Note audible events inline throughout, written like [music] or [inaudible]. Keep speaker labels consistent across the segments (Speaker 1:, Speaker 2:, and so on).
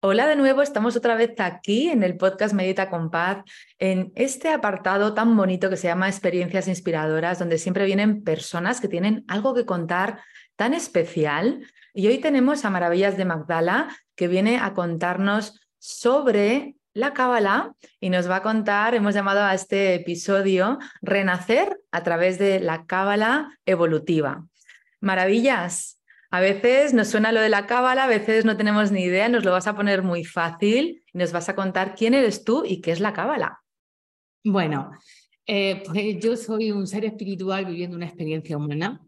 Speaker 1: Hola de nuevo, estamos otra vez aquí en el podcast Medita con Paz, en este apartado tan bonito que se llama Experiencias Inspiradoras, donde siempre vienen personas que tienen algo que contar tan especial. Y hoy tenemos a Maravillas de Magdala, que viene a contarnos sobre la Cábala y nos va a contar, hemos llamado a este episodio Renacer a través de la Cábala evolutiva. Maravillas, a veces nos suena lo de la cábala, a veces no tenemos ni idea, nos lo vas a poner muy fácil y nos vas a contar quién eres tú y qué es la cábala.
Speaker 2: Bueno, pues yo soy un ser espiritual viviendo una experiencia humana,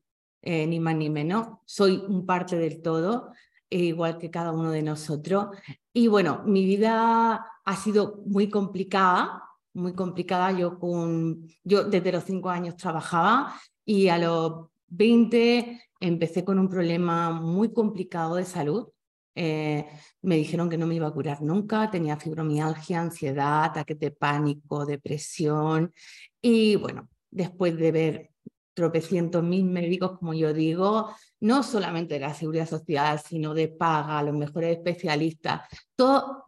Speaker 2: eh, ni más ni menos. Soy un parte del todo, eh, igual que cada uno de nosotros. Y bueno, mi vida ha sido muy complicada, muy complicada. Yo, con, yo desde los cinco años trabajaba y a los 20 empecé con un problema muy complicado de salud. Eh, me dijeron que no me iba a curar nunca, tenía fibromialgia, ansiedad, ataques de pánico, depresión. Y bueno, después de ver tropecientos mil médicos, como yo digo, no solamente de la seguridad social, sino de paga, los mejores especialistas, todos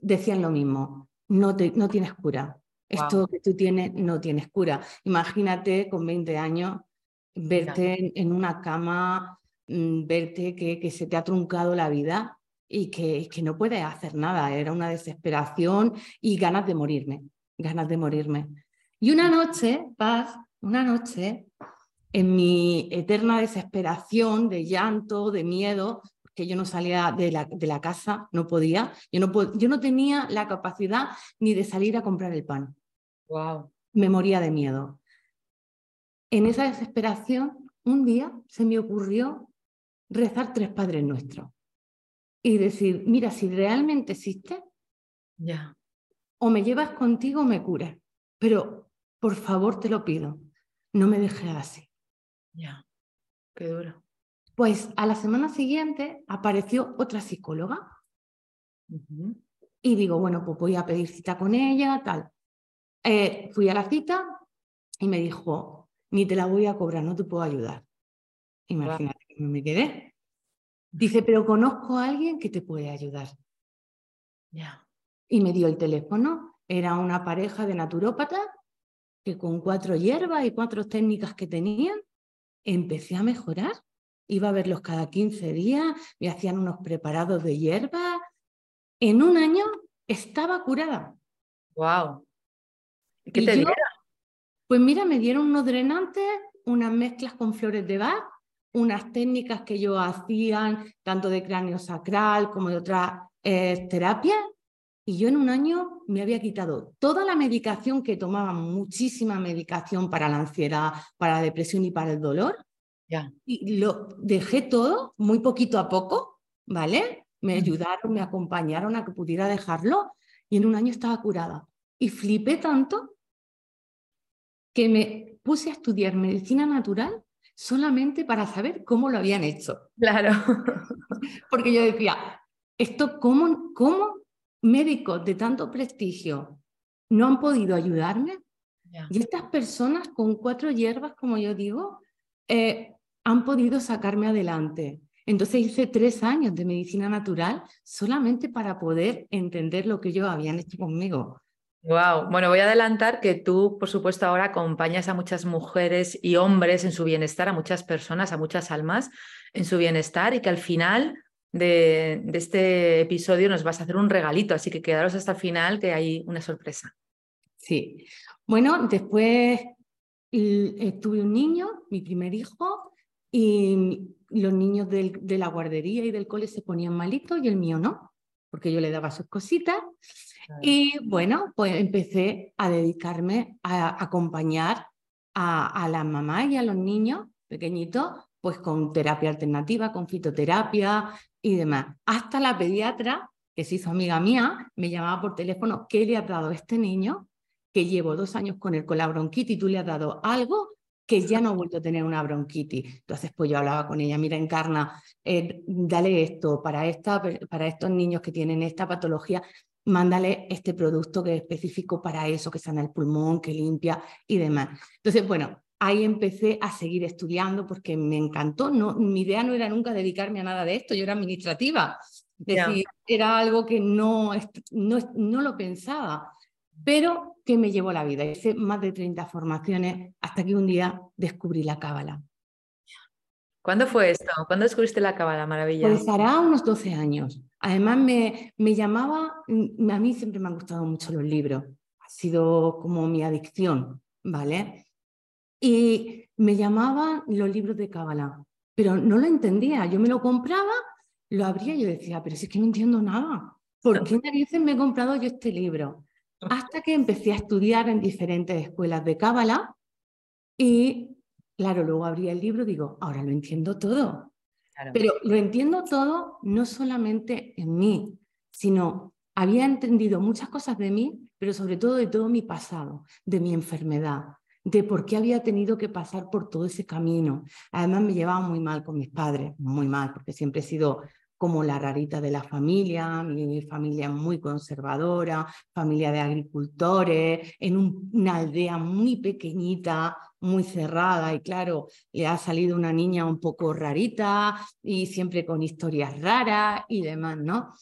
Speaker 2: decían lo mismo, no, te, no tienes cura. Esto que tú tienes no tienes cura. Imagínate con 20 años verte en, una cama, mm, verte que, que, se te ha truncado la vida y que, que no puedes hacer nada. Era una desesperación y ganas de morirme, ganas de morirme. Y una noche, Paz, una noche, en mi eterna desesperación, de llanto, de miedo, que yo no salía de la, de la casa, no podía, yo no, yo no tenía la capacidad ni de salir a comprar el pan.
Speaker 1: Wow.
Speaker 2: Me moría de miedo en esa desesperación, un día se me ocurrió rezar tres Padres Nuestros y decir, mira, si realmente existe,
Speaker 1: ya.
Speaker 2: o me llevas contigo o me curas, pero por favor te lo pido, no me dejes así.
Speaker 1: Ya, qué duro.
Speaker 2: Pues a la semana siguiente apareció otra psicóloga y digo, bueno, pues voy a pedir cita con ella, tal. Eh, fui a la cita y me dijo, ni te la voy a cobrar, no te puedo ayudar. Imagínate que me quedé. Dice, pero conozco a alguien que te puede ayudar.
Speaker 1: Ya.
Speaker 2: Y me dio el teléfono. Era una pareja de naturópatas que con cuatro hierbas y cuatro técnicas que tenían, empecé a mejorar. Iba a verlos cada 15 días, me hacían unos preparados de hierba. En un año estaba curada.
Speaker 1: ¡Wow! ¿Qué te?
Speaker 2: Pues mira, me dieron unos drenantes, unas mezclas con flores de Bach, unas técnicas que yo hacían, tanto de cráneo sacral como de otras eh, terapias, y yo en un año me había quitado toda la medicación que tomaba, muchísima medicación para la ansiedad, para la depresión y para el dolor.
Speaker 1: Ya.
Speaker 2: Y lo dejé todo muy poquito a poco, ¿vale? Me ayudaron, me acompañaron a que pudiera dejarlo y en un año estaba curada. Y flipé tanto que me puse a estudiar medicina natural solamente para saber cómo lo habían hecho.
Speaker 1: Claro. [laughs]
Speaker 2: Porque yo decía, esto cómo, cómo médicos de tanto prestigio no han podido ayudarme. Y estas personas con cuatro hierbas, como yo digo, eh, han podido sacarme adelante. Entonces hice tres años de medicina natural solamente para poder entender lo que ellos habían hecho conmigo.
Speaker 1: Wow. Bueno, voy a adelantar que tú, por supuesto, ahora acompañas a muchas mujeres y hombres en su bienestar, a muchas personas, a muchas almas en su bienestar y que al final de, este episodio nos vas a hacer un regalito, así que quedaros hasta el final que hay una sorpresa.
Speaker 2: Sí. Bueno, después y tuve un niño, mi primer hijo, y los niños de la guardería y del cole se ponían malitos y el mío no, porque yo le daba sus cositas. Y bueno, pues empecé a dedicarme a acompañar a, a las mamás y a los niños pequeñitos, pues con terapia alternativa, con fitoterapia y demás. Hasta la pediatra, que se hizo amiga mía, me llamaba por teléfono, ¿qué le ha dado a este niño? Que llevo dos años con él con la bronquitis, tú le has dado algo que ya no ha vuelto a tener una bronquitis. Entonces, pues yo hablaba con ella, mira, Encarna, eh, dale esto para, esta, para estos niños que tienen esta patología, mándale este producto que es específico para eso, que sana el pulmón, que limpia y demás. Entonces, bueno, ahí empecé a seguir estudiando porque me encantó. No, mi idea no era nunca dedicarme a nada de esto, yo era administrativa. Decir, era algo que no, no, no lo pensaba pero que me llevó la vida. Hice más de 30 formaciones hasta que un día descubrí la cábala.
Speaker 1: ¿Cuándo fue esto? ¿Cuándo descubriste la cábala, maravilla?
Speaker 2: Pues hará unos 12 años. Además me, me llamaba, mm, a mí siempre me han gustado mucho los libros, ha sido como mi adicción, ¿vale? Y me llamaban los libros de cábala, pero no lo entendía. Yo me lo compraba, lo abría y yo decía, pero si es que no entiendo nada. ¿Por qué [laughs] narices me he comprado yo este libro? hasta que empecé a estudiar en diferentes escuelas de Cábala y, claro, luego abrí el libro y digo, ahora lo entiendo todo. Pero lo entiendo todo no solamente en mí, sino había entendido muchas cosas de mí, pero sobre todo de todo mi pasado, de mi enfermedad, de por qué había tenido que pasar por todo ese camino. Además me llevaba muy mal con mis padres, muy mal, porque siempre he sido como la rarita de la familia, mi familia muy conservadora, familia de agricultores, en una aldea muy pequeñita, muy cerrada y claro, le ha salido una niña un poco rarita y siempre con historias raras y demás, ¿no?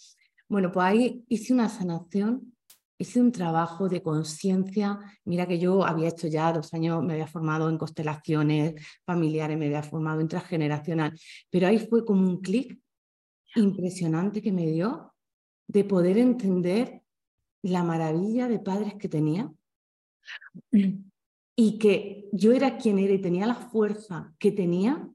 Speaker 2: Bueno, pues ahí hice una sanación, hice un trabajo de conciencia. Mira que yo había hecho ya dos años, me había formado en constelaciones familiares, me había formado en transgeneracional, pero ahí fue como un clic impresionante que me dio de poder entender la maravilla de padres que tenía [clears throat] y que yo era quien era y tenía la fuerza que tenía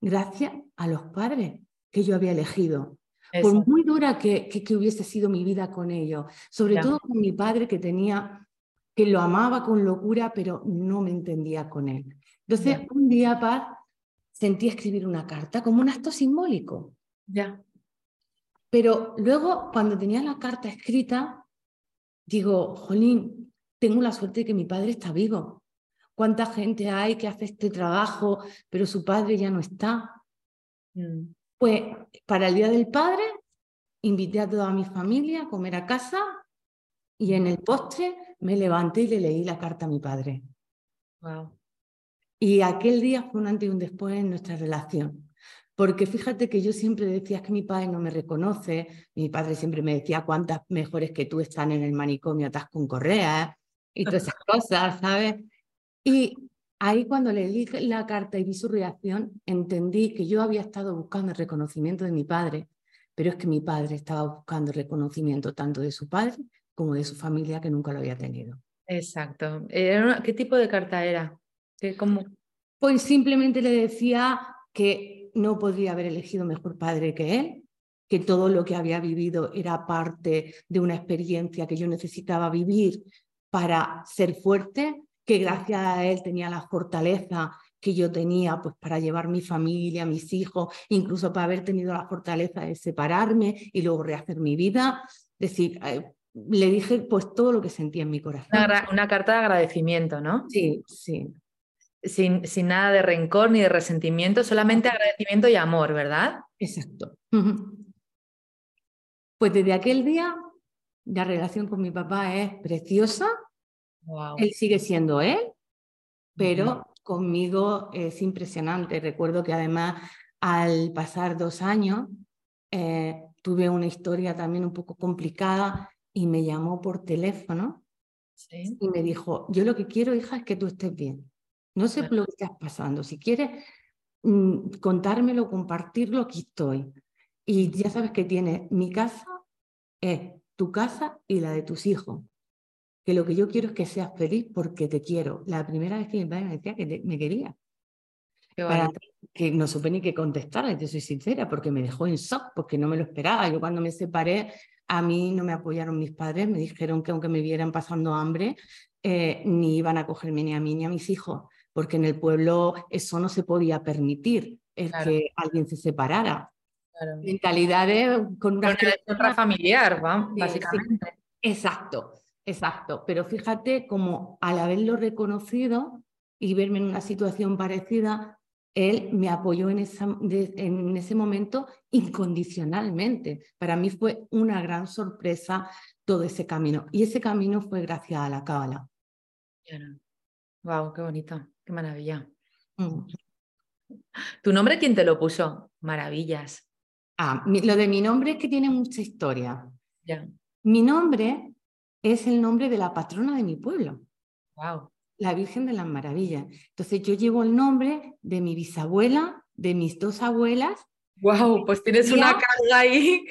Speaker 2: gracias a los padres que yo había elegido. Por muy dura que, que, hubiese sido mi vida con ellos, sobre todo con mi padre que tenía, que lo amaba con locura, pero no me entendía con él. Entonces, un día, Paz, sentí escribir una carta como un acto simbólico.
Speaker 1: Ya.
Speaker 2: Pero luego, cuando tenía la carta escrita, digo, Jolín, tengo la suerte de que mi padre está vivo. ¿Cuánta gente hay que hace este trabajo, pero su padre ya no está? Mm. Pues para el Día del Padre, invité a toda mi familia a comer a casa y en el postre me levanté y le leí la carta a mi padre.
Speaker 1: Wow.
Speaker 2: Y aquel día fue un antes y un después en nuestra relación. Porque fíjate que yo siempre decía que mi padre no me reconoce, mi padre siempre me decía cuántas mejores que tú están en el manicomio atas con correa y todas esas cosas, ¿sabes? Y ahí cuando leí la carta y vi su reacción, entendí que yo había estado buscando el reconocimiento de mi padre, pero es que mi padre estaba buscando el reconocimiento tanto de su padre como de su familia que nunca lo había tenido.
Speaker 1: Exacto. ¿Qué tipo de carta era? ¿Cómo?
Speaker 2: Pues simplemente le decía que no podría haber elegido mejor padre que él, que todo lo que había vivido era parte de una experiencia que yo necesitaba vivir para ser fuerte, que gracias a él tenía la fortaleza que yo tenía pues para llevar mi familia, mis hijos, incluso para haber tenido la fortaleza de separarme y luego rehacer mi vida. Es decir, eh, le dije pues todo lo que sentía en mi corazón.
Speaker 1: Una, una, carta de agradecimiento, ¿no?
Speaker 2: Sí, sí
Speaker 1: sin, nada de rencor ni de resentimiento, solamente agradecimiento y amor, ¿verdad?
Speaker 2: Exacto. Pues desde aquel día la relación con mi papá es preciosa. Él sigue siendo él, pero conmigo es impresionante. Recuerdo que además al pasar dos años eh, tuve una historia también un poco complicada y me llamó por teléfono y me dijo, yo lo que quiero, hija, es que tú estés bien. No sé lo que estás pasando. Si quieres mm, contármelo, compartirlo, aquí estoy. Y ya sabes que tiene mi casa, es tu casa y la de tus hijos. Que lo que yo quiero es que seas feliz porque te quiero. La primera vez que mi padre me decía que me quería. que no supe ni qué contestarle, te soy sincera, porque me dejó en shock, porque no me lo esperaba. Yo cuando me separé, a mí no me apoyaron mis padres, me dijeron que aunque me vieran pasando hambre, eh, ni iban a cogerme ni a mí ni a mis hijos, porque en el pueblo eso no se podía permitir, el que alguien se separara. Claro. Mentalidades
Speaker 1: con una... otra familiar, básicamente.
Speaker 2: Exacto, exacto. Pero fíjate como al haberlo reconocido y verme en una situación parecida, él me apoyó en, en, ese momento incondicionalmente. Para mí fue una gran sorpresa todo ese camino. Y ese camino fue gracias a la cábala.
Speaker 1: Wow, qué bonito, qué maravilla. Mm. ¿Tu nombre quién te lo puso? Maravillas.
Speaker 2: Ah, lo de mi nombre es que tiene mucha historia.
Speaker 1: Ya.
Speaker 2: Mi nombre es el nombre de la patrona de mi pueblo.
Speaker 1: Wow.
Speaker 2: La Virgen de las Maravillas. Entonces yo llevo el nombre de mi bisabuela, de mis dos abuelas.
Speaker 1: Wow, pues tienes una carga ahí.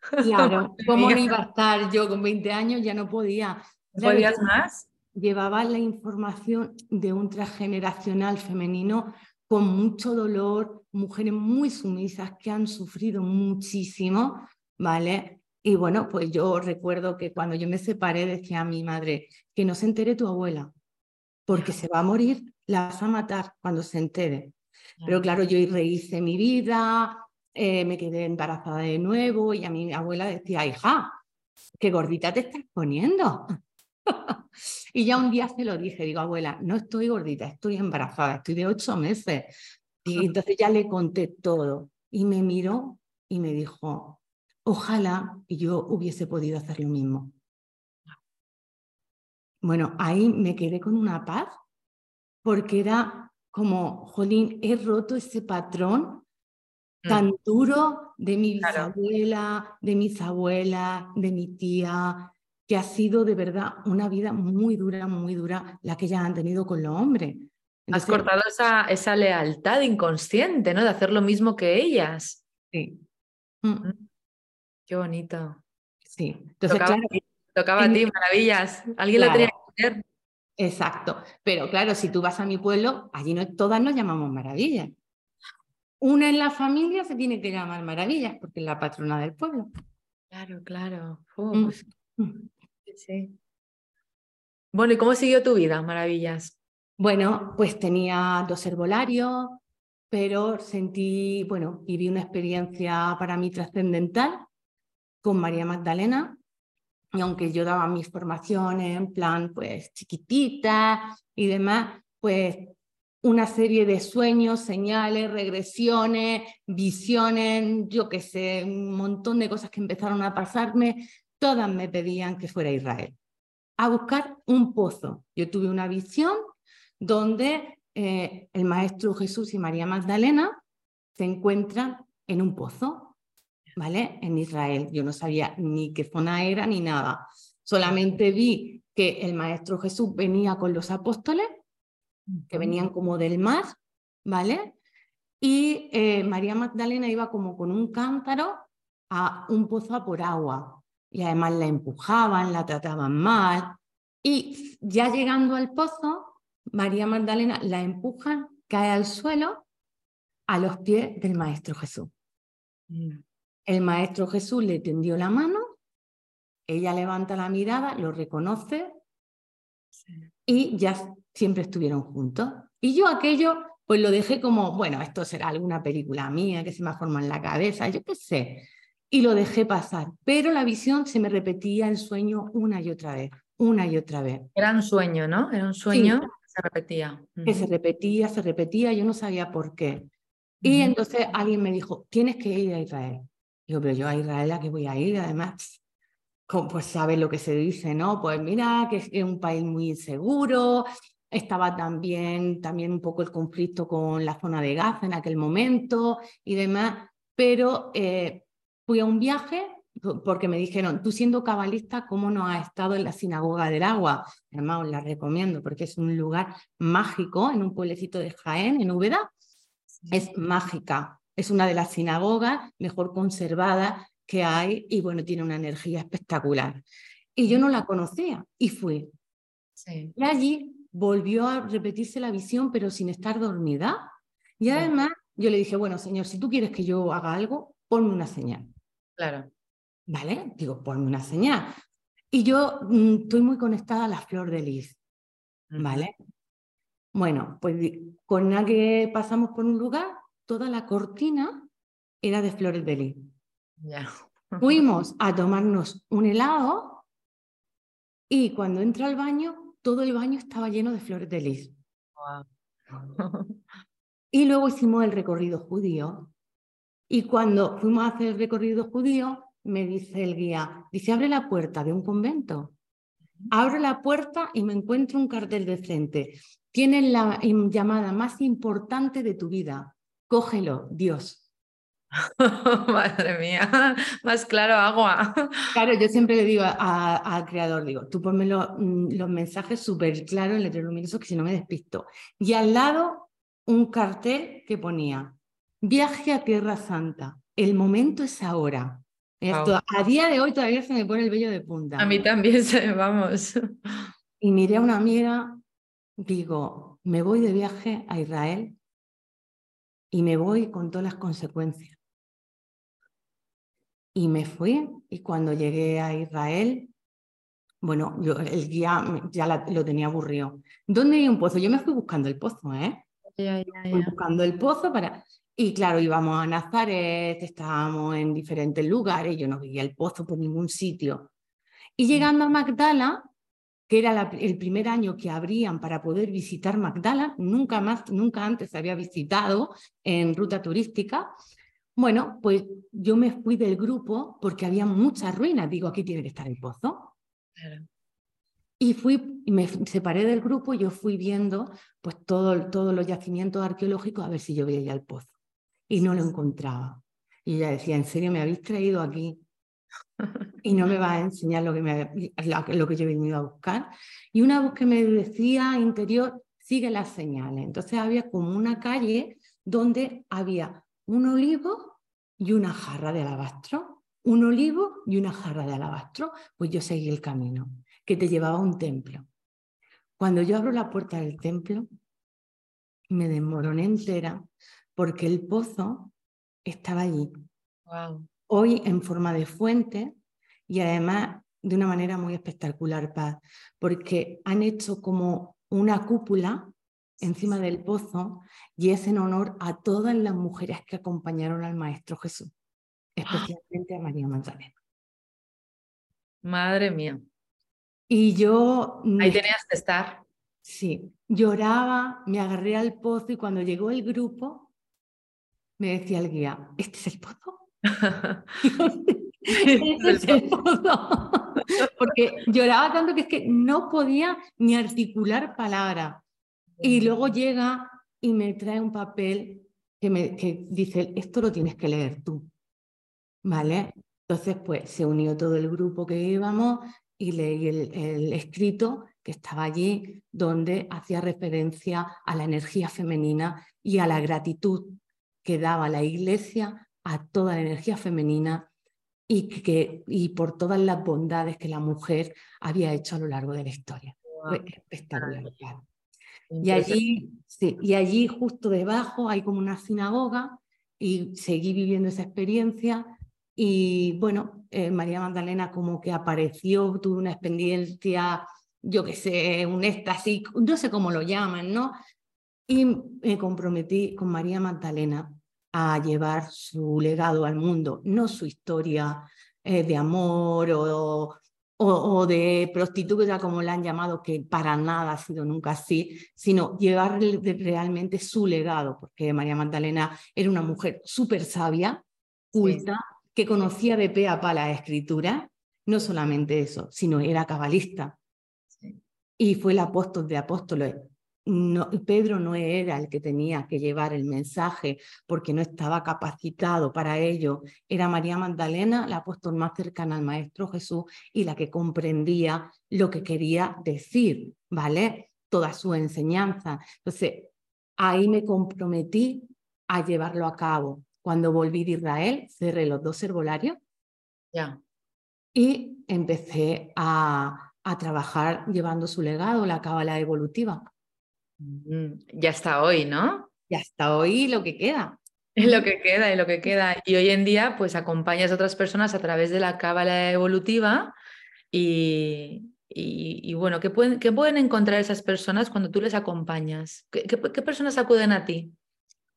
Speaker 2: Claro, [laughs] ¿cómo iba a estar yo con 20 años? Ya no podía.
Speaker 1: ¿Podías más?
Speaker 2: Llevaba la información de un transgeneracional femenino con mucho dolor, mujeres muy sumisas que han sufrido muchísimo, ¿vale? Y bueno, pues yo recuerdo que cuando yo me separé decía a mi madre, que no se entere tu abuela, porque se va a morir, la vas a matar cuando se entere. Pero claro, yo rehice mi vida, eh, me quedé embarazada de nuevo y a mi abuela decía, hija, qué gordita te estás poniendo. [laughs] y ya un día se lo dije, digo, abuela, no estoy gordita, estoy embarazada, estoy de ocho meses. Y [laughs] entonces ya le conté todo. Y me miró y me dijo, ojalá yo hubiese podido hacer lo mismo. Bueno, ahí me quedé con una paz porque era como, jolín, he roto ese patrón mm. tan duro de mi bisabuela, de mis abuelas, de mi tía, que ha sido de verdad una vida muy dura, muy dura la que ellas han tenido con los hombres.
Speaker 1: Has cortado esa, esa, lealtad inconsciente, ¿no? De hacer lo mismo que ellas.
Speaker 2: Sí.
Speaker 1: Mm. Mm. Qué bonito.
Speaker 2: Sí. Entonces,
Speaker 1: tocaba,
Speaker 2: claro.
Speaker 1: Tocaba a ti, maravillas. Alguien lo tenía que hacer.
Speaker 2: Exacto. Pero claro, si tú vas a mi pueblo, allí no, todas nos llamamos maravillas. Una en la familia se tiene que llamar maravillas porque es la patrona del pueblo.
Speaker 1: Claro, claro. Pues Sí. Bueno, ¿y cómo siguió tu vida, Maravillas?
Speaker 2: Bueno, pues tenía dos herbolarios, pero sentí, bueno, viví una experiencia para mí trascendental con María Magdalena. Y aunque yo daba mis formaciones en plan, pues chiquitita y demás, pues una serie de sueños, señales, regresiones, visiones, yo qué sé, un montón de cosas que empezaron a pasarme, todas me pedían que fuera a Israel, a buscar un pozo. Yo tuve una visión donde eh, el Maestro Jesús y María Magdalena se encuentran en un pozo, ¿vale? En Israel. Yo no sabía ni qué zona era ni nada. Solamente vi que el Maestro Jesús venía con los apóstoles, que venían como del mar, ¿vale? Y eh, María Magdalena iba como con un cántaro a un pozo por agua y además la empujaban, la trataban mal. Y ya llegando al pozo, María Magdalena la empujan, cae al suelo a los pies del Maestro Jesús. Mm. El Maestro Jesús le tendió la mano, ella levanta la mirada, lo reconoce y ya siempre estuvieron juntos. Y yo aquello, pues lo dejé como, bueno, esto será alguna película mía que se me forma en la cabeza, yo qué sé y lo dejé pasar, pero la visión se me repetía el sueño una y otra vez, una y otra vez.
Speaker 1: Era un sueño, ¿no? Era un sueño que se repetía.
Speaker 2: Que se repetía, se repetía, yo no sabía por qué. Y entonces alguien me dijo, tienes que ir a Israel. Digo, pero yo a Israel a qué voy a ir, además, pues sabes lo que se dice, ¿no? Pues mira, que es un país muy inseguro, estaba también, también un poco el conflicto con la zona de Gaza en aquel momento y demás, pero eh, fui a un viaje porque me dijeron, tú siendo cabalista, ¿cómo no has estado en la sinagoga del agua? Además, os la recomiendo porque es un lugar mágico en un pueblecito de Jaén, en Úbeda. Es mágica. Es una de las sinagogas mejor conservadas que hay y bueno, tiene una energía espectacular. Y yo no la conocía y fui. Y allí volvió a repetirse la visión, pero sin estar dormida. Y además yo le dije, bueno, señor, si tú quieres que yo haga algo, ponme una señal.
Speaker 1: Claro.
Speaker 2: ¿Vale? Digo, ponme una señal. Y yo mm, estoy muy conectada a la flor de lis. ¿Vale? Bueno, pues con la que pasamos por un lugar, toda la cortina era de flores de lis. [laughs] Fuimos a tomarnos un helado y cuando entra al baño, todo el baño estaba lleno de flores de lis. y luego hicimos el recorrido judío. Y cuando fuimos a hacer el recorrido judío, me dice el guía, dice, abre la puerta de un convento. Abro la puerta y me encuentro un cartel de frente. Tienes la llamada más importante de tu vida. Cógelo, Dios. [laughs]
Speaker 1: Madre mía, más claro agua.
Speaker 2: Claro, yo siempre le digo al creador, digo, tú ponme mm, los mensajes súper claros en letreros luminosos que si no me despisto. Y al lado un cartel que ponía, viaje a Tierra Santa, el momento es ahora. Esto, A día de hoy todavía se me pone el vello de punta.
Speaker 1: A mí también se, vamos.
Speaker 2: Y miré a una amiga, digo, me voy de viaje a Israel y me voy con todas las consecuencias. Y me fui y cuando llegué a Israel, bueno, yo, el guía ya lo tenía aburrido. ¿Dónde hay un pozo? Yo me fui buscando el pozo, ¿eh? Fui buscando el pozo para... Y claro, íbamos a Nazaret, estábamos en diferentes lugares, yo no veía el pozo por ningún sitio. Y mm. llegando a Magdala, que era el primer año que abrían para poder visitar Magdala, nunca más, nunca antes había visitado en ruta turística, bueno, pues yo me fui del grupo porque había muchas ruinas. Digo, aquí tiene que estar el pozo. Y fui, me separé del grupo y yo fui viendo pues todo, todos los yacimientos arqueológicos a ver si yo veía el pozo. Y no lo encontraba. Y ella decía, ¿en serio me habéis traído aquí? Y no me va a enseñar lo que, me, lo que yo he venido a buscar. Y una voz que me decía interior, sigue las señales. Entonces había como una calle donde había un olivo y una jarra de alabastro, un olivo y una jarra de alabastro, pues yo seguí el camino que te llevaba a un templo. Cuando yo abro la puerta del templo, me desmoroné entera porque el pozo estaba allí. Hoy en forma de fuente y además de una manera muy espectacular, Paz, porque han hecho como una cúpula encima del pozo y es en honor a todas las mujeres que acompañaron al Maestro Jesús, especialmente a María Magdalena.
Speaker 1: Madre mía.
Speaker 2: Y yo...
Speaker 1: Ahí tenías que estar.
Speaker 2: Sí, lloraba, me agarré al pozo y cuando llegó el grupo, me decía el guía, ¿este es el pozo? [laughs] [laughs] [laughs] [laughs] [laughs] Porque lloraba tanto que es que no podía ni articular palabra. Y luego llega y me trae un papel que, me, que dice, esto lo tienes que leer tú. ¿Vale? Entonces, pues se unió todo el grupo que íbamos y leí el, escrito que estaba allí, donde hacía referencia a la energía femenina y a la gratitud que daba la iglesia a toda la energía femenina y, que, y por todas las bondades que la mujer había hecho a lo largo de la historia. espectacular. Y allí, sí, y allí justo debajo hay como una sinagoga y seguí viviendo esa experiencia y bueno, eh, María Magdalena como que apareció, tuve una experiencia, yo qué sé, un éxtasis, no sé cómo lo llaman, ¿no? Y me comprometí con María Magdalena a llevar su legado al mundo, no su historia eh, de amor o, o, de prostituta, como la han llamado, que para nada ha sido nunca así, sino llevar realmente su legado, porque María Magdalena era una mujer súper sabia, culta, que conocía de pe a pa la escritura, no solamente eso, sino era cabalista. Y fue el apóstol de apóstoles. No, Pedro no era el que tenía que llevar el mensaje porque no estaba capacitado para ello. Era María Magdalena, la apóstol más cercana al Maestro Jesús y la que comprendía lo que quería decir, ¿vale? Toda su enseñanza. Entonces, ahí me comprometí a llevarlo a cabo. Cuando volví de Israel, cerré los dos herbolarios.
Speaker 1: Ya.
Speaker 2: y empecé a, a trabajar llevando su legado, la cábala evolutiva.
Speaker 1: Mm, ya está hoy, ¿no?
Speaker 2: Ya está hoy lo que queda.
Speaker 1: Es lo que queda, es lo que queda. Y hoy en día, pues acompañas a otras personas a través de la cábala evolutiva y, y, bueno, ¿qué pueden, ¿qué pueden, encontrar esas personas cuando tú les acompañas? ¿Qué, qué, personas acuden a ti?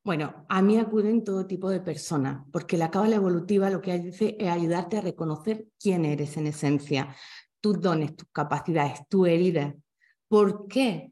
Speaker 2: Bueno, a mí acuden todo tipo de personas, porque la cábala evolutiva lo que hace es ayudarte a reconocer quién eres en esencia, tus dones, tus capacidades, tu herida. ¿Por qué?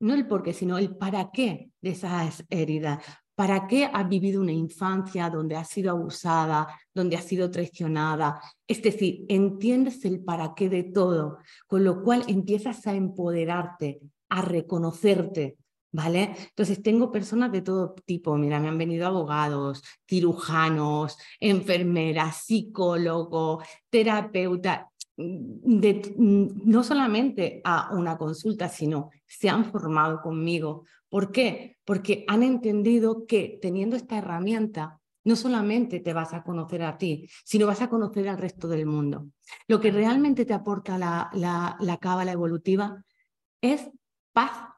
Speaker 2: No el por qué, sino el para qué de esas heridas. ¿Para qué has vivido una infancia donde has sido abusada, donde has sido traicionada? Es decir, entiendes el para qué de todo, con lo cual empiezas a empoderarte, a reconocerte, ¿vale? Entonces tengo personas de todo tipo, mira, me han venido abogados, cirujanos, enfermeras, psicólogos, terapeutas, no solamente a una consulta, sino se han formado conmigo ¿Por qué? Porque han entendido que teniendo esta herramienta, no solamente te vas a conocer a ti, sino vas a conocer al resto del mundo. Lo que realmente te aporta la, la, la cábala evolutiva es paz.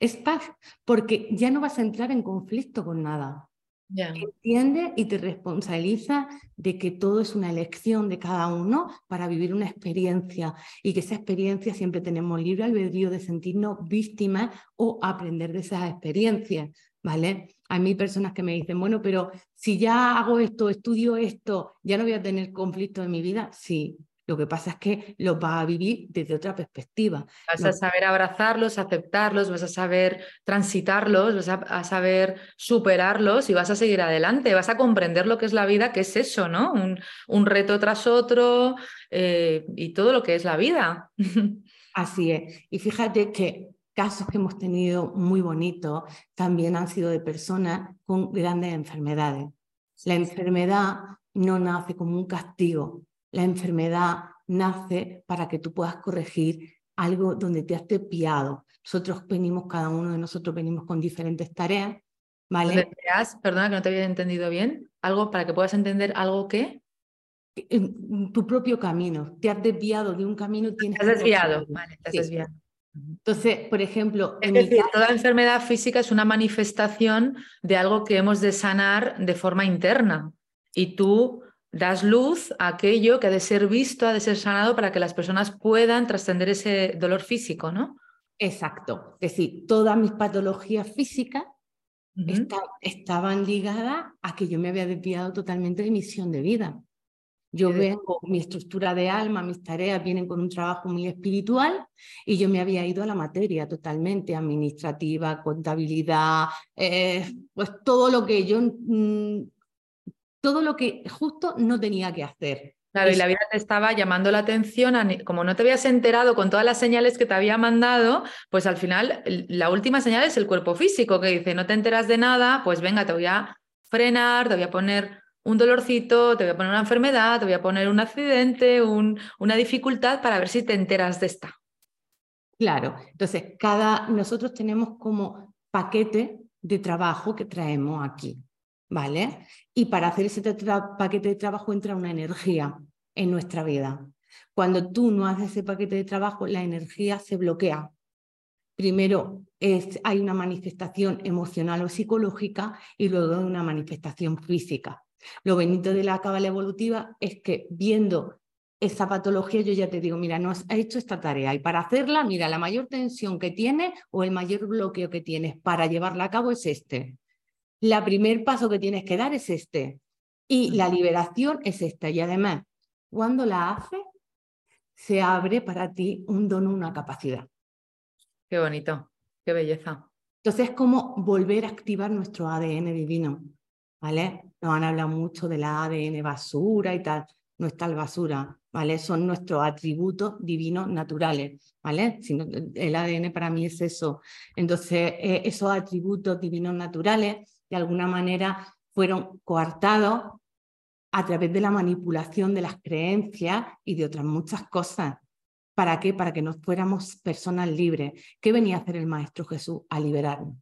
Speaker 2: Es paz, porque ya no vas a entrar en conflicto con nada. Entiende y te responsabiliza de que todo es una elección de cada uno para vivir una experiencia y que esa experiencia siempre tenemos libre albedrío de sentirnos víctimas o aprender de esas experiencias, ¿vale? Hay mí personas que me dicen, bueno, pero si ya hago esto, estudio esto, ya no voy a tener conflicto en mi vida. Sí, lo que pasa es que los vas a vivir desde otra perspectiva.
Speaker 1: Vas a saber abrazarlos, aceptarlos, vas a saber transitarlos, vas a, saber superarlos y vas a seguir adelante, vas a comprender lo que es la vida, que es eso, ¿no? Un, un reto tras otro eh, y todo lo que es la vida. [laughs]
Speaker 2: Así es. Y fíjate que casos que hemos tenido muy bonitos también han sido de personas con grandes enfermedades. La enfermedad no nace como un castigo, la enfermedad nace para que tú puedas corregir algo donde te has desviado. Nosotros venimos, cada uno de nosotros venimos con diferentes tareas, ¿vale?
Speaker 1: perdona que no te había entendido bien, algo para que puedas entender algo que...
Speaker 2: tu propio camino, te has desviado de un camino, tienes...
Speaker 1: Te has desviado, vale, te has desviado.
Speaker 2: Entonces, por ejemplo...
Speaker 1: Es decir, toda enfermedad física es una manifestación de algo que hemos de sanar de forma interna. Y tú das luz a aquello que ha de ser visto, ha de ser sanado para que las personas puedan trascender ese dolor físico, ¿no?
Speaker 2: Exacto. Es decir, todas mis patologías físicas estaban ligadas a que yo me había desviado totalmente de misión de vida. Yo vengo, mi estructura de alma, mis tareas vienen con un trabajo muy espiritual y yo me había ido a la materia totalmente, administrativa, contabilidad, eh, pues todo lo que yo mm, todo lo que justo no tenía que hacer.
Speaker 1: Claro, y la vida te estaba llamando la atención, como no te habías enterado con todas las señales que te había mandado, pues al final la última señal es el cuerpo físico que dice, no te enteras de nada, pues venga, te voy a frenar, te voy a poner un dolorcito, te voy a poner una enfermedad, te voy a poner un accidente, un, una dificultad para ver si te enteras de esta.
Speaker 2: Claro, entonces cada nosotros tenemos como paquete de trabajo que traemos aquí. ¿Vale? Y para hacer ese paquete de trabajo entra una energía en nuestra vida. Cuando tú no haces ese paquete de trabajo, la energía se bloquea. Primero es, hay una manifestación emocional o psicológica y luego una manifestación física. Lo bonito de la cábala evolutiva es que viendo esa patología, yo ya te digo, mira, no has hecho esta tarea y para hacerla, mira, la mayor tensión que tienes o el mayor bloqueo que tienes para llevarla a cabo es este la primer paso que tienes que dar es este. Y la liberación es esta. Y además, cuando la haces, se abre para ti un don, una capacidad.
Speaker 1: Qué bonito, qué belleza.
Speaker 2: Entonces es como volver a activar nuestro ADN divino. ¿Vale? Nos han hablado mucho de la ADN basura y tal. No es tal basura, ¿vale? Son nuestros atributos divinos naturales, ¿vale? el ADN para mí es eso. Entonces, eh, esos atributos divinos naturales de alguna manera fueron coartados a través de la manipulación de las creencias y de otras muchas cosas. ¿Para qué? Para que nos fuéramos personas libres. ¿Qué venía a hacer el Maestro Jesús? A liberarnos.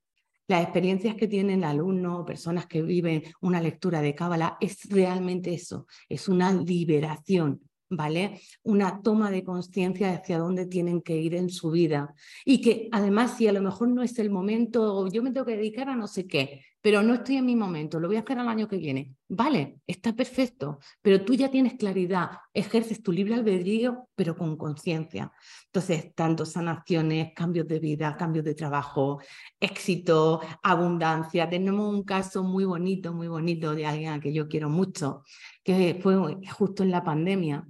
Speaker 2: Las experiencias que tienen alumnos, personas que viven una lectura de Cábala, es realmente eso, es una liberación, ¿vale? Una toma de conciencia hacia dónde tienen que ir en su vida. Y que además, si a lo mejor no es el momento, yo me tengo que dedicar a no sé qué, pero no estoy en mi momento, lo voy a hacer al año que viene. Vale, está perfecto, pero tú ya tienes claridad, ejerces tu libre albedrío, pero con conciencia. Entonces, tanto sanaciones, cambios de vida, cambios de trabajo, éxito, abundancia. Tenemos un caso muy bonito, muy bonito de alguien a que yo quiero mucho, que fue justo en la pandemia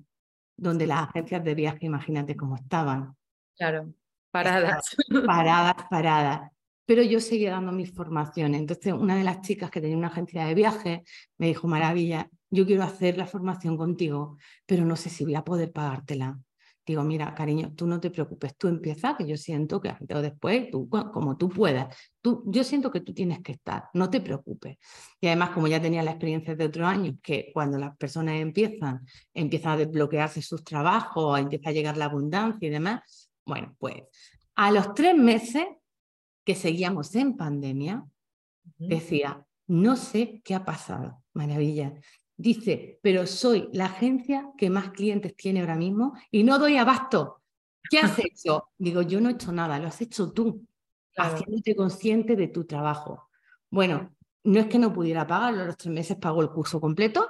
Speaker 2: donde las agencias de viaje, imagínate cómo estaban.
Speaker 1: Claro, paradas.
Speaker 2: Paradas, paradas. Pero yo seguía dando mis formaciones. Entonces, una de las chicas que tenía una agencia de viaje me dijo, maravilla, yo quiero hacer la formación contigo, pero no sé si voy a poder pagártela. Digo, mira, cariño, tú no te preocupes, tú empieza, que yo siento que antes o después, tú, como tú puedas, tú, yo siento que tú tienes que estar, no te preocupes. Y además, como ya tenía la experiencia de otros años, que cuando las personas empiezan, empiezan a desbloquearse sus trabajos, empieza a llegar la abundancia y demás, bueno, pues a los tres meses que seguíamos en pandemia, decía, no sé qué ha pasado, maravilla. Dice, pero soy la agencia que más clientes tiene ahora mismo y no doy abasto. ¿Qué has [laughs] hecho? Digo, yo no he hecho nada, lo has hecho tú, haciéndote consciente de tu trabajo. Bueno, no es que no pudiera pagarlo, los tres meses pagó el curso completo.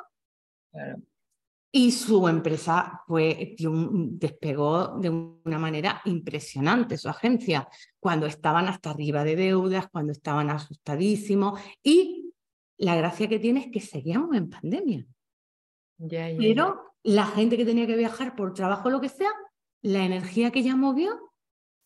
Speaker 2: Y su empresa pues, despegó de una manera impresionante, su agencia, cuando estaban hasta arriba de deudas, cuando estaban asustadísimos. Y la gracia que tiene es que seguíamos en pandemia. Pero la gente que tenía que viajar por trabajo o lo que sea, la energía que ella movió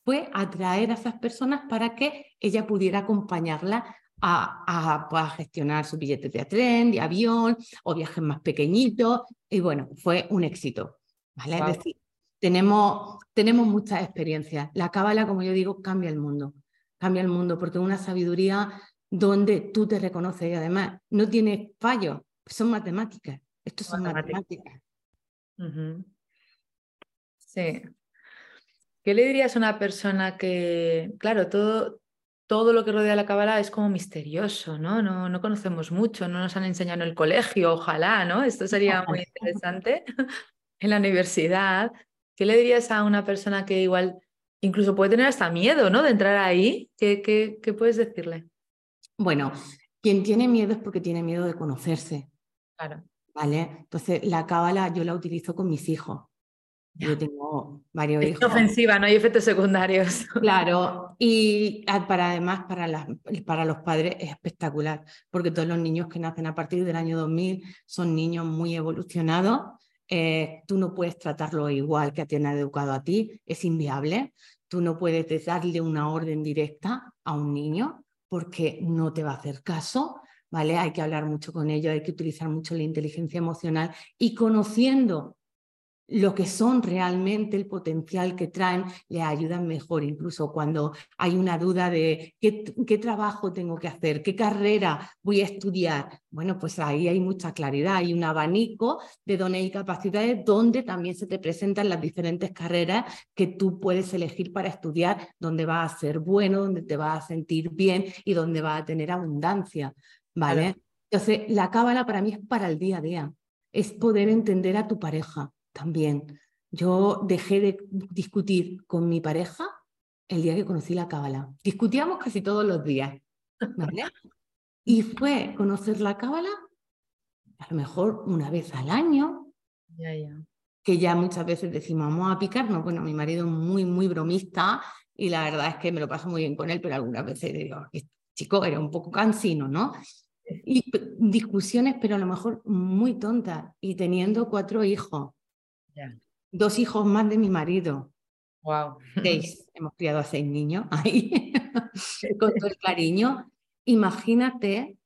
Speaker 2: fue atraer a esas personas para que ella pudiera acompañarla a, a, gestionar su billete de tren, de avión o viajes más pequeñitos. Y bueno, fue un éxito. ¿vale? Es decir, tenemos, tenemos muchas experiencias. La cábala, como yo digo, cambia el mundo. Cambia el mundo porque es una sabiduría donde tú te reconoces y además no tiene fallo, son matemáticas. Estos son matemáticas.
Speaker 1: Sí. ¿Qué le dirías a una persona que, claro, todo, todo lo que rodea la cábala es como misterioso, ¿no? ¿no? No conocemos mucho, no nos han enseñado en el colegio, ojalá, ¿no? Esto sería muy interesante en la universidad. ¿Qué le dirías a una persona que igual incluso puede tener hasta miedo, ¿no? De entrar ahí. ¿Qué, qué, qué puedes decirle?
Speaker 2: Bueno, quien tiene miedo es porque tiene miedo de conocerse.
Speaker 1: Claro.
Speaker 2: ¿Vale? Entonces, la cábala yo la utilizo con mis hijos. Yo tengo varios es hijos.
Speaker 1: ofensiva, no hay efectos secundarios. [laughs]
Speaker 2: Claro, y para, además para, para los padres es espectacular, porque todos los niños que nacen a partir del año 2000 son niños muy evolucionados. Eh, tú no puedes tratarlo igual que a ti han educado a ti, es inviable. Tú no puedes darle una orden directa a un niño porque no te va a hacer caso, ¿vale? Hay que hablar mucho con ellos, hay que utilizar mucho la inteligencia emocional y conociendo lo que son realmente el potencial que traen, le ayudan mejor, incluso cuando hay una duda de qué, trabajo tengo que hacer, qué carrera voy a estudiar. Bueno, pues ahí hay mucha claridad, hay un abanico de dones y capacidades donde también se te presentan las diferentes carreras que tú puedes elegir para estudiar, donde vas a ser bueno, donde te vas a sentir bien y donde vas a tener abundancia. ¿Vale? Entonces, la cábala para mí es para el día a día, es poder entender a tu pareja también. Yo dejé de discutir con mi pareja el día que conocí la cábala. Discutíamos casi todos los días. ¿vale? Y fue conocer la cábala a lo mejor una vez al año. Que ya muchas veces decimos, vamos a picarnos. Bueno, mi marido es muy, muy bromista y la verdad es que me lo paso muy bien con él, pero algunas veces digo, chico, era un poco cansino, ¿no? Y discusiones, pero a lo mejor muy tontas. Y teniendo cuatro hijos, Dos hijos más de mi marido.
Speaker 1: Wow.
Speaker 2: Seis. [laughs] Hemos criado a seis niños ahí, [laughs] con todo el cariño. Imagínate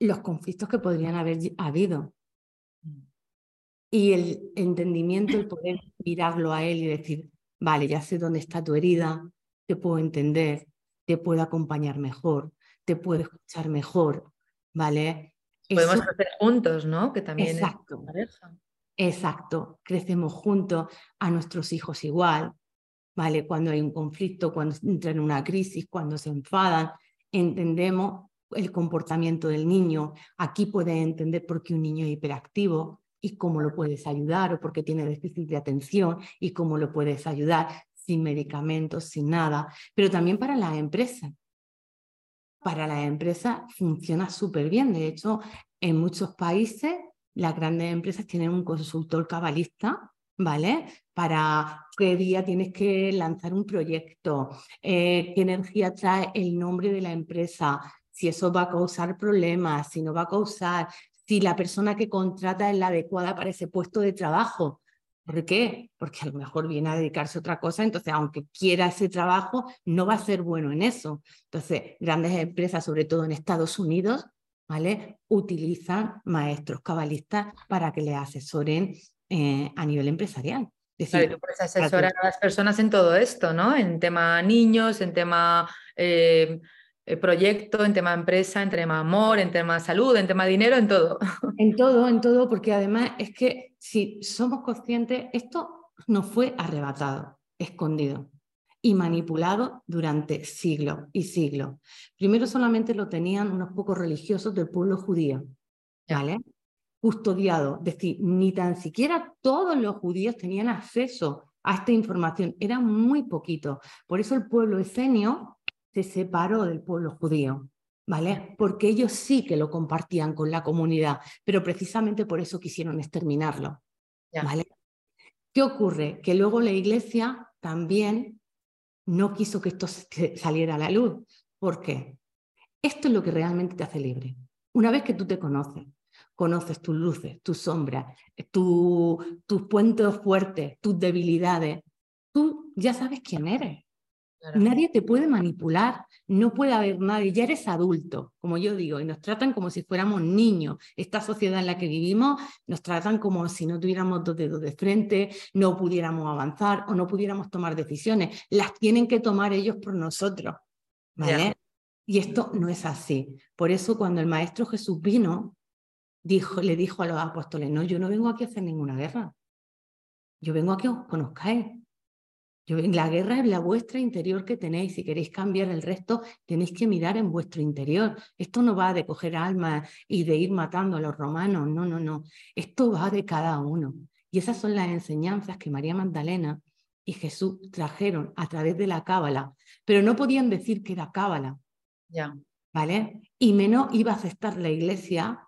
Speaker 2: los conflictos que podrían haber habido. Y el entendimiento, el poder mirarlo a él y decir, vale, ya sé dónde está tu herida, te puedo entender, te puedo acompañar mejor, te puedo escuchar mejor, ¿vale?
Speaker 1: Podemos hacer juntos, ¿no? Que también
Speaker 2: Exacto. Exacto, crecemos juntos a nuestros hijos igual, ¿vale? Cuando hay un conflicto, cuando entran en una crisis, cuando se enfadan, entendemos el comportamiento del niño. Aquí puedes entender por qué un niño es hiperactivo, y cómo lo puedes ayudar o porque tiene déficit de atención y cómo lo puedes ayudar sin medicamentos, sin nada, pero también para la empresa. Para la empresa funciona súper bien. De hecho, en muchos países las grandes empresas tienen un consultor cabalista, ¿vale? Para qué día tienes que lanzar un proyecto, eh, qué energía trae el nombre de la empresa, si eso va a causar problemas, si no va a causar, si la persona que contrata es la adecuada para ese puesto de trabajo. ¿Por qué? Porque a lo mejor viene a dedicarse a otra cosa, entonces aunque quiera ese trabajo, no va a ser bueno en eso. Entonces, grandes empresas, sobre todo en Estados Unidos, ¿vale? Utilizan maestros cabalistas para que le asesoren eh, a nivel empresarial.
Speaker 1: Decir, tú puedes asesorar a las personas en todo esto, ¿no? En tema niños, en tema eh, eh, proyecto, en tema empresa, en tema amor, en tema salud, en tema dinero, en todo. [laughs]
Speaker 2: En todo, en todo, porque además es que si somos conscientes, esto nos fue arrebatado, escondido y manipulado durante siglos y siglos. Primero solamente lo tenían unos pocos religiosos del pueblo judío, ¿vale? Custodiado, es decir, ni tan siquiera todos los judíos tenían acceso a esta información, era muy poquito. Por eso el pueblo esenio se separó del pueblo judío, ¿vale? Porque ellos sí que lo compartían con la comunidad, pero precisamente por eso quisieron exterminarlo, ¿vale? ¿Qué ocurre? Que luego la iglesia también no quiso que esto saliera a la luz. ¿Por qué? Esto es lo que realmente te hace libre. Una vez que tú te conoces, conoces tus luces, tus sombras, tus puentes fuertes, tus debilidades, tú ya sabes quién eres. Nadie te puede manipular, no puede haber nadie, ya eres adulto, como yo digo, y nos tratan como si fuéramos niños. Esta sociedad en la que vivimos nos tratan como si no tuviéramos dos dedos de frente, no pudiéramos avanzar o no pudiéramos tomar decisiones. Las tienen que tomar ellos por nosotros. ¿Vale? Y esto no es así. Por eso cuando el Maestro Jesús vino, dijo, le dijo a los apóstoles, no, yo no vengo aquí a hacer ninguna guerra. Yo vengo a que os conozcáis la guerra es la vuestra interior que tenéis. Si queréis cambiar el resto, tenéis que mirar en vuestro interior. Esto no va de coger almas y de ir matando a los romanos. No, no, no. Esto va de cada uno. Y esas son las enseñanzas que María Magdalena y Jesús trajeron a través de la cábala. Pero no podían decir que era cábala.
Speaker 1: Ya.
Speaker 2: ¿Vale? Y menos iba a aceptar la iglesia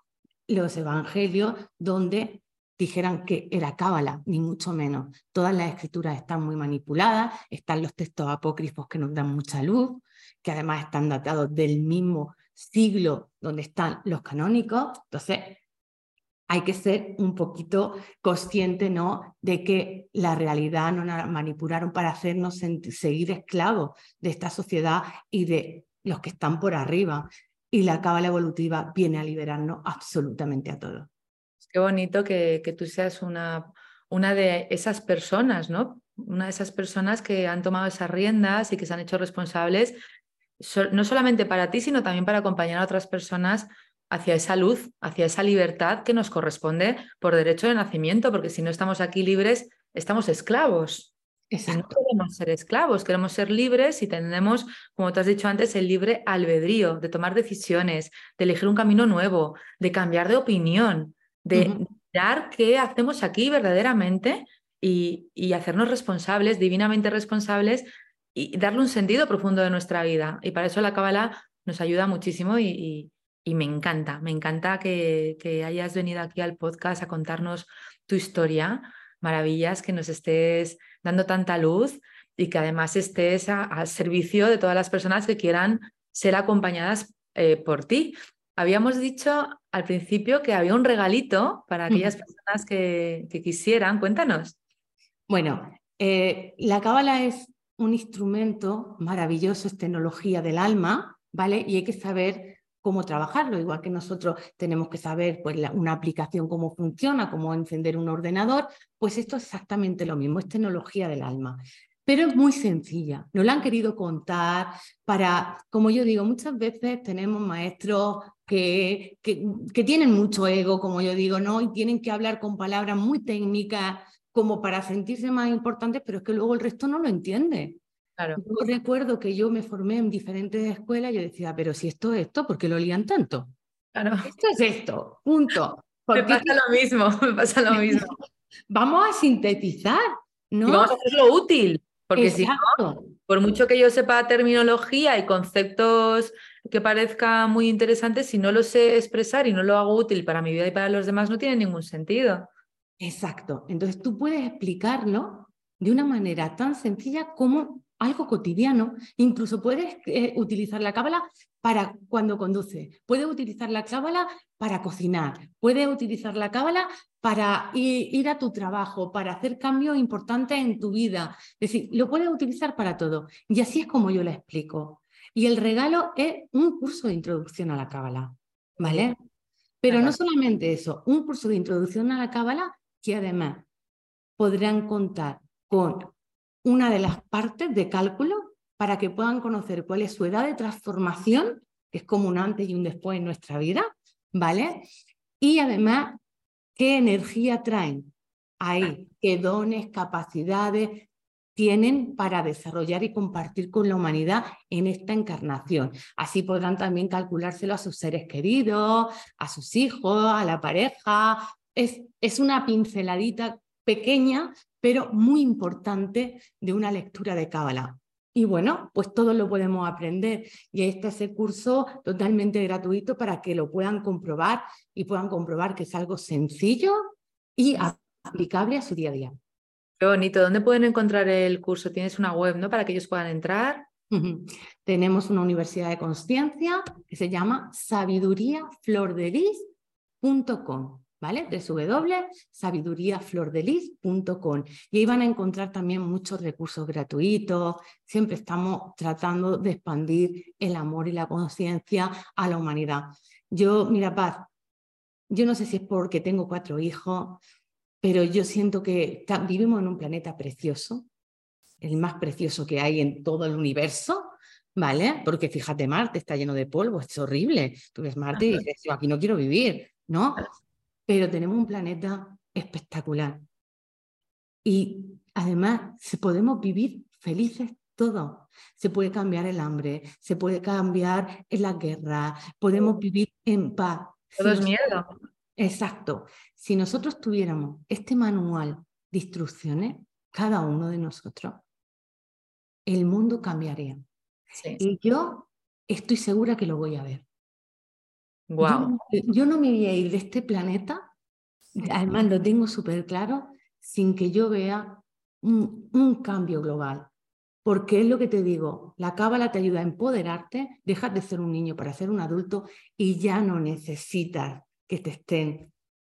Speaker 2: los evangelios donde dijeran que era cábala, ni mucho menos. Todas las escrituras están muy manipuladas, están los textos apócrifos que nos dan mucha luz, que además están datados del mismo siglo donde están los canónicos. Entonces, hay que ser un poquito consciente ¿no? de que la realidad nos la manipularon para hacernos seguir esclavos de esta sociedad y de los que están por arriba. Y la cábala evolutiva viene a liberarnos absolutamente a todos.
Speaker 1: Qué bonito que, tú seas una, una de esas personas, ¿no? Una de esas personas que han tomado esas riendas y que se han hecho responsables, no solamente para ti, sino también para acompañar a otras personas hacia esa luz, hacia esa libertad que nos corresponde por derecho de nacimiento, porque si no estamos aquí libres, estamos esclavos. no queremos ser esclavos, queremos ser libres y tenemos, como te has dicho antes, el libre albedrío de tomar decisiones, de elegir un camino nuevo, de cambiar de opinión de mirar qué hacemos aquí verdaderamente y, hacernos responsables, divinamente responsables y darle un sentido profundo de nuestra vida. Y para eso la Cábala nos ayuda muchísimo y, me encanta, me encanta que, hayas venido aquí al podcast a contarnos tu historia, maravillas, que nos estés dando tanta luz y que además estés al servicio de todas las personas que quieran ser acompañadas eh, por ti. Habíamos dicho al principio que había un regalito para aquellas personas que, quisieran. Cuéntanos.
Speaker 2: Bueno, eh, la cábala es un instrumento maravilloso, es tecnología del alma, ¿vale? Y hay que saber cómo trabajarlo, igual que nosotros tenemos que saber pues, una aplicación cómo funciona, cómo encender un ordenador, pues esto es exactamente lo mismo, es tecnología del alma pero es muy sencilla. No la han querido contar para, como yo digo, muchas veces tenemos maestros que, que, tienen mucho ego, como yo digo, ¿no? Y tienen que hablar con palabras muy técnicas como para sentirse más importantes, pero es que luego el resto no lo entiende.
Speaker 1: Claro.
Speaker 2: Yo recuerdo que yo me formé en diferentes escuelas y yo decía, pero si esto es esto, ¿por qué lo lían tanto?
Speaker 1: Claro.
Speaker 2: Esto es esto, punto.
Speaker 1: Me pasa lo mismo, [laughs] me pasa lo mismo. [laughs]
Speaker 2: vamos a sintetizar, ¿no?
Speaker 1: Y vamos a hacerlo útil, porque si no, por mucho que yo sepa terminología y conceptos que parezcan muy interesantes, si no lo sé expresar y no lo hago útil para mi vida y para los demás, no tiene ningún sentido.
Speaker 2: Exacto. Entonces tú puedes explicarlo de una manera tan sencilla como algo cotidiano. Incluso puedes eh, utilizar la cábala para cuando conduce, puedes utilizar la cábala para cocinar, puedes utilizar la cábala para ir, a tu trabajo, para hacer cambios importantes en tu vida. Es decir, lo puedes utilizar para todo. Y así es como yo le explico. Y el regalo es un curso de introducción a la cábala, ¿vale? Pero no solamente eso, un curso de introducción a la cábala que además podrán contar con una de las partes de cálculo para que puedan conocer cuál es su edad de transformación, que es como un antes y un después en nuestra vida, ¿vale? Y además, qué energía traen ahí, qué dones, capacidades tienen para desarrollar y compartir con la humanidad en esta encarnación. Así podrán también calculárselo a sus seres queridos, a sus hijos, a la pareja. Es, es una pinceladita pequeña, pero muy importante de una lectura de Cábala. Y bueno, pues todo lo podemos aprender. Y este es el curso totalmente gratuito para que lo puedan comprobar y puedan comprobar que es algo sencillo y aplicable a su día a día.
Speaker 1: Qué bonito. ¿Dónde pueden encontrar el curso? Tienes una web, ¿no? Para que ellos puedan entrar.
Speaker 2: Tenemos una universidad de conciencia que se llama sabiduríaflordelis.com. ¿vale? www.sabiduriaflordeliz.com y ahí van a encontrar también muchos recursos gratuitos. Siempre estamos tratando de expandir el amor y la conciencia a la humanidad. Yo, mira, Paz, yo no sé si es porque tengo cuatro hijos, pero yo siento que vivimos en un planeta precioso, el más precioso que hay en todo el universo, ¿vale? Porque fíjate, Marte está lleno de polvo, es horrible. Tú ves Marte y dices, yo aquí no quiero vivir, ¿no? Pero tenemos un planeta espectacular. Y además, podemos vivir felices todos. Se puede cambiar el hambre, se puede cambiar la guerra, podemos vivir en paz.
Speaker 1: Todo es miedo.
Speaker 2: Exacto. Si nosotros tuviéramos este manual de instrucciones, cada uno de nosotros, el mundo cambiaría. Y yo estoy segura que lo voy a ver. Yo, no me voy a ir de este planeta, además lo tengo súper claro, sin que yo vea un, cambio global. Porque es lo que te digo, la cábala te ayuda a empoderarte, dejas de ser un niño para ser un adulto y ya no necesitas que te estén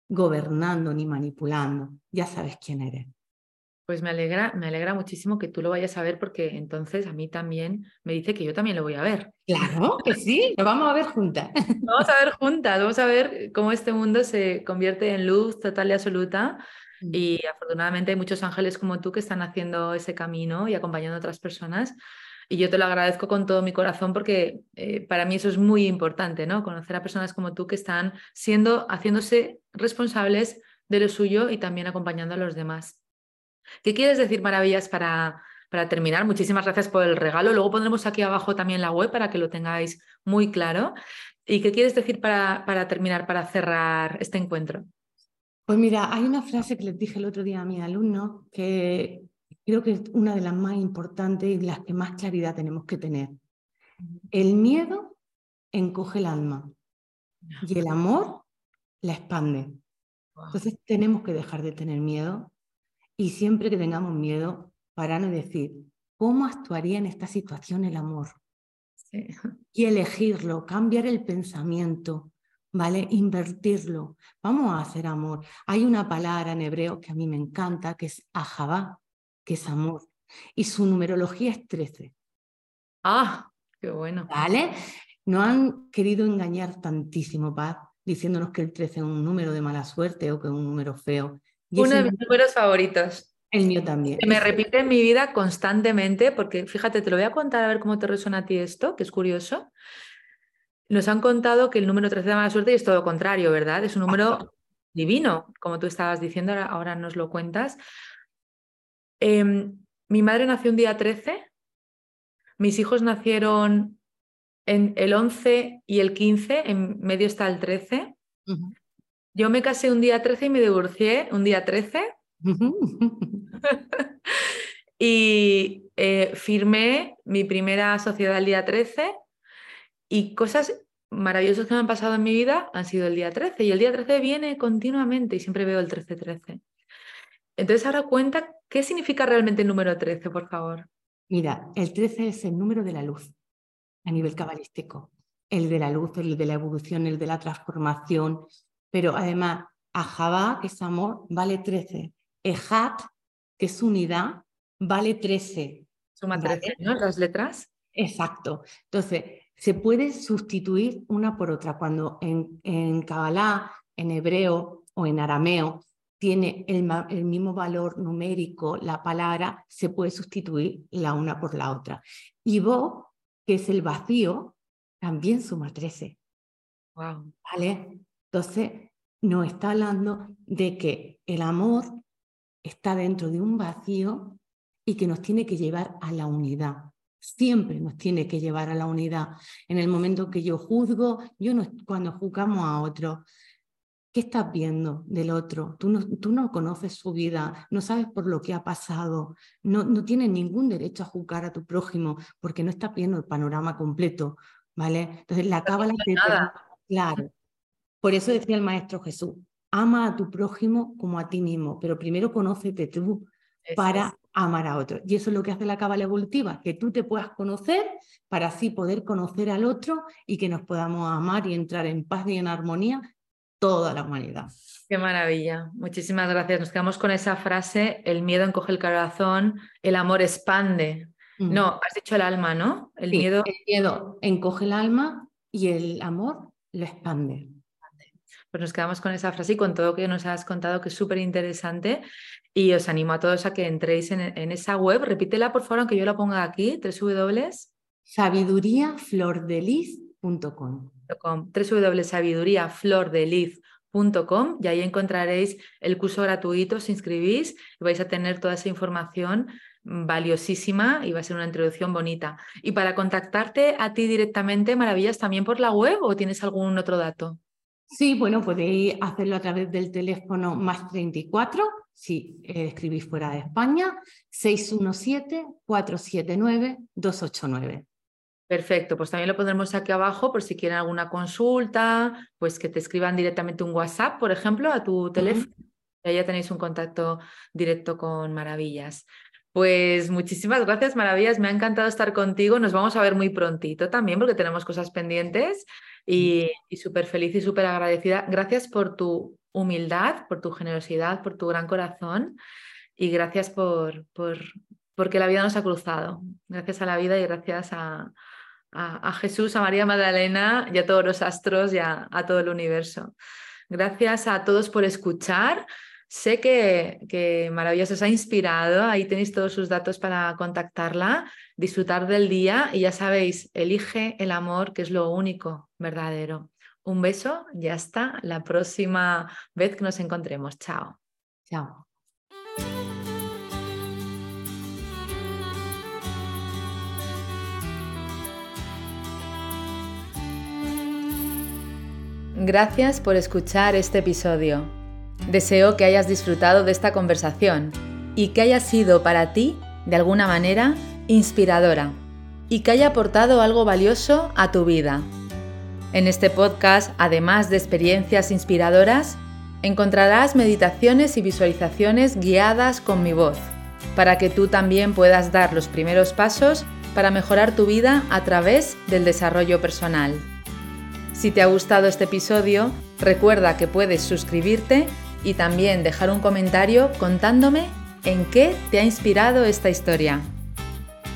Speaker 2: gobernando ni manipulando, ya sabes quién eres.
Speaker 1: Pues me alegra, me alegra muchísimo que tú lo vayas a ver porque entonces a mí también me dice que yo también lo voy a ver.
Speaker 2: Claro, que sí, lo vamos a ver juntas. [laughs]
Speaker 1: Vamos a ver juntas, vamos a ver cómo este mundo se convierte en luz total y absoluta. Mm. Y afortunadamente hay muchos ángeles como tú que están haciendo ese camino y acompañando a otras personas. Y yo te lo agradezco con todo mi corazón porque eh, para mí eso es muy importante, ¿no? Conocer a personas como tú que están siendo, haciéndose responsables de lo suyo y también acompañando a los demás. ¿Qué quieres decir, Maravillas, para, para terminar? Muchísimas gracias por el regalo. Luego pondremos aquí abajo también la web para que lo tengáis muy claro. ¿Y qué quieres decir para, para terminar, para cerrar este encuentro?
Speaker 2: Pues mira, hay una frase que les dije el otro día a mi alumno que creo que es una de las más importantes y las que más claridad tenemos que tener. El miedo encoge el alma y el amor la expande. Entonces tenemos que dejar de tener miedo y siempre que tengamos miedo, para no decir, ¿cómo actuaría en esta situación el amor? [laughs] Y elegirlo, cambiar el pensamiento, ¿vale? Invertirlo. Vamos a hacer amor. Hay una palabra en hebreo que a mí me encanta, que es ahabá, que es amor. Y su numerología es 13.
Speaker 1: Ah, qué bueno.
Speaker 2: ¿Vale? No han querido engañar tantísimo, Paz, diciéndonos que el 13 es un número de mala suerte o que es un número feo.
Speaker 1: Uno de mis números favoritos.
Speaker 2: El mío también.
Speaker 1: me repite en mi vida constantemente, porque fíjate, te lo voy a contar a ver cómo te resuena a ti esto, que es curioso. Nos han contado que el número 13 de mala suerte y es todo lo contrario, ¿verdad? Es un número divino, como tú estabas diciendo, ahora, nos lo cuentas. Em, mi madre nació un día 13, mis hijos nacieron en el 11 y el 15, en medio está el 13. Yo me casé un día 13 y me divorcié un día 13. [laughs] y eh, firmé mi primera sociedad el día 13 y cosas maravillosas que me han pasado en mi vida han sido el día 13 y el día 13 viene continuamente y siempre veo el 13-13. Entonces ahora cuenta, ¿qué significa realmente el número 13, por favor?
Speaker 2: Mira, el 13 es el número de la luz a nivel cabalístico, el de la luz, el de la evolución, el de la transformación, pero además Ajabá, que es amor, vale 13. Ejat, que es unidad, vale 13.
Speaker 1: Suma 13, ¿no? Las letras.
Speaker 2: Exacto. Entonces, se puede sustituir una por otra. Cuando en, en Kabbalah, en hebreo o en arameo tiene el, el, mismo valor numérico, la palabra se puede sustituir la una por la otra. Y vos, que es el vacío, también suma 13.
Speaker 1: Wow.
Speaker 2: ¿Vale? Entonces, nos está hablando de que el amor está dentro de un vacío y que nos tiene que llevar a la unidad. Siempre nos tiene que llevar a la unidad. En el momento que yo juzgo, yo no, cuando juzgamos a otro, ¿qué estás viendo del otro? Tú no, tú no conoces su vida, no sabes por lo que ha pasado, no, no tienes ningún derecho a juzgar a tu prójimo porque no estás viendo el panorama completo, ¿vale? Entonces la cábala te claro. Por eso decía el Maestro Jesús, ama a tu prójimo como a ti mismo, pero primero conócete tú para amar a otro. Y eso es lo que hace la cábala evolutiva, que tú te puedas conocer para así poder conocer al otro y que nos podamos amar y entrar en paz y en armonía toda la humanidad.
Speaker 1: Qué maravilla. Muchísimas gracias. Nos quedamos con esa frase, el miedo encoge el corazón, el amor expande. No, has dicho el alma, ¿no?
Speaker 2: El miedo... El miedo encoge el alma y el amor lo expande.
Speaker 1: Pues nos quedamos con esa frase y con todo lo que nos has contado, que es súper interesante. Y os animo a todos a que entréis en, esa web. Repítela, por favor, aunque yo la ponga aquí,
Speaker 2: www.sabiduriaflordeliz.com
Speaker 1: www.sabiduriaflordeliz.com y ahí encontraréis el curso gratuito, os inscribís y vais a tener toda esa información valiosísima y va a ser una introducción bonita. Y para contactarte a ti directamente, Maravillas, también por la web o tienes algún otro dato?
Speaker 2: Sí, bueno, podéis hacerlo a través del teléfono más 34, si eh, escribís fuera de España, 617-479-289.
Speaker 1: Perfecto, pues también lo pondremos aquí abajo por si quieren alguna consulta, pues que te escriban directamente un WhatsApp, por ejemplo, a tu teléfono. Y ya tenéis un contacto directo con Maravillas. Pues muchísimas gracias, Maravillas. Me ha encantado estar contigo. Nos vamos a ver muy prontito también porque tenemos cosas pendientes y, súper feliz y súper agradecida. Gracias por tu humildad, por tu generosidad, por tu gran corazón y gracias por, por porque la vida nos ha cruzado. Gracias a la vida y gracias a, a, Jesús, a María Magdalena y a todos los astros y a todo el universo. Gracias a todos por escuchar. Sé que, que Maravillosa os ha inspirado, ahí tenéis todos sus datos para contactarla, disfrutar del día y ya sabéis, elige el amor, que es lo único verdadero. Un beso y hasta la próxima vez que nos encontremos. Chao.
Speaker 2: Chao.
Speaker 1: Gracias por escuchar este episodio. Deseo que hayas disfrutado de esta conversación y que haya sido para ti, de alguna manera, inspiradora y que haya aportado algo valioso a tu vida. En este podcast, además de experiencias inspiradoras, encontrarás meditaciones y visualizaciones guiadas con mi voz, para que tú también puedas dar los primeros pasos para mejorar tu vida a través del desarrollo personal. Si te ha gustado este episodio, recuerda que puedes suscribirte y también dejar un comentario contándome en qué te ha inspirado esta historia.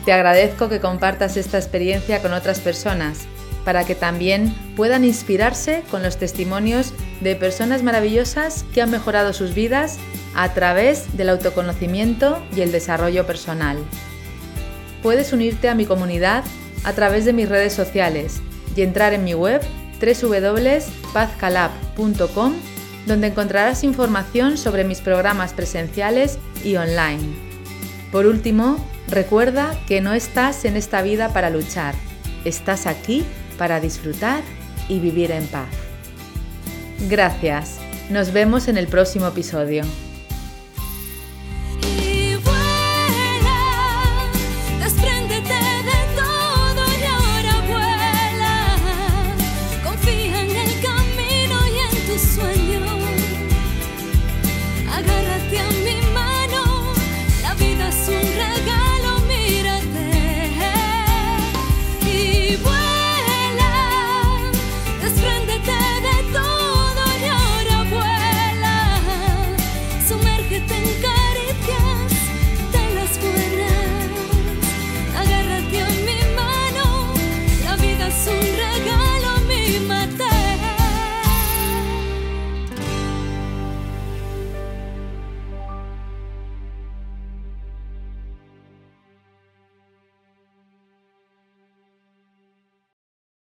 Speaker 1: Te agradezco que compartas esta experiencia con otras personas para que también puedan inspirarse con los testimonios de personas maravillosas que han mejorado sus vidas a través del autoconocimiento y el desarrollo personal. Puedes unirte a mi comunidad a través de mis redes sociales y entrar en mi web www.pazcalab.com donde encontrarás información sobre mis programas presenciales y online. Por último, recuerda que no estás en esta vida para luchar, estás aquí para disfrutar y vivir en paz. Gracias Nos vemos en el próximo episodio.